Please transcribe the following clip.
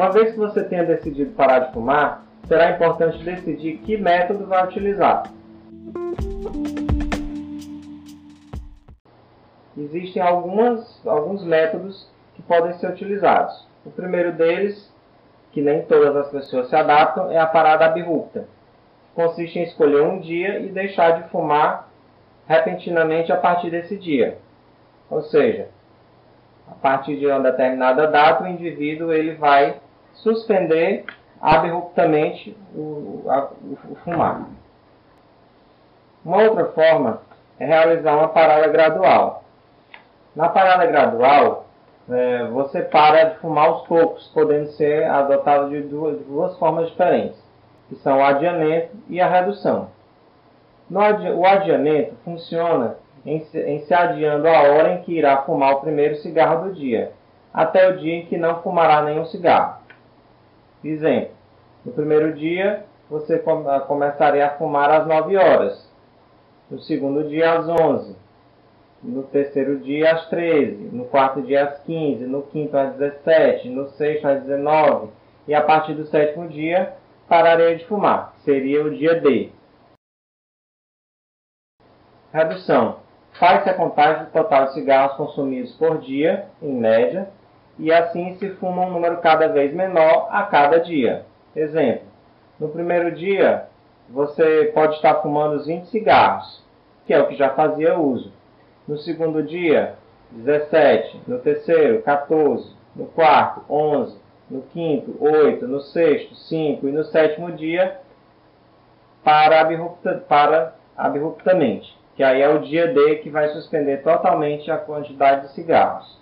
Uma vez que você tenha decidido parar de fumar, será importante decidir que método vai utilizar. Existem algumas, alguns métodos que podem ser utilizados. O primeiro deles, que nem todas as pessoas se adaptam, é a parada abrupta. Consiste em escolher um dia e deixar de fumar repentinamente a partir desse dia. Ou seja, a partir de uma determinada data, o indivíduo ele vai suspender abruptamente o, a, o fumar. Uma outra forma é realizar uma parada gradual. Na parada gradual, é, você para de fumar aos poucos, podendo ser adotado de duas, duas formas diferentes, que são o adiamento e a redução. Adi o adiamento funciona em se, em se adiando a hora em que irá fumar o primeiro cigarro do dia, até o dia em que não fumará nenhum cigarro. Exemplo: no primeiro dia você começaria a fumar às 9 horas, no segundo dia às 11, no terceiro dia às 13, no quarto dia às 15, no quinto às 17, no sexto às 19 e a partir do sétimo dia pararia de fumar, seria o dia D. Redução. Faz-se a contagem do total de cigarros consumidos por dia, em média, e assim se fuma um número cada vez menor a cada dia. Exemplo: no primeiro dia, você pode estar fumando 20 cigarros, que é o que já fazia uso. No segundo dia, 17. No terceiro, 14. No quarto, 11. No quinto, 8. No sexto, 5. E no sétimo dia, para, abrupta, para abruptamente, que aí é o dia D que vai suspender totalmente a quantidade de cigarros.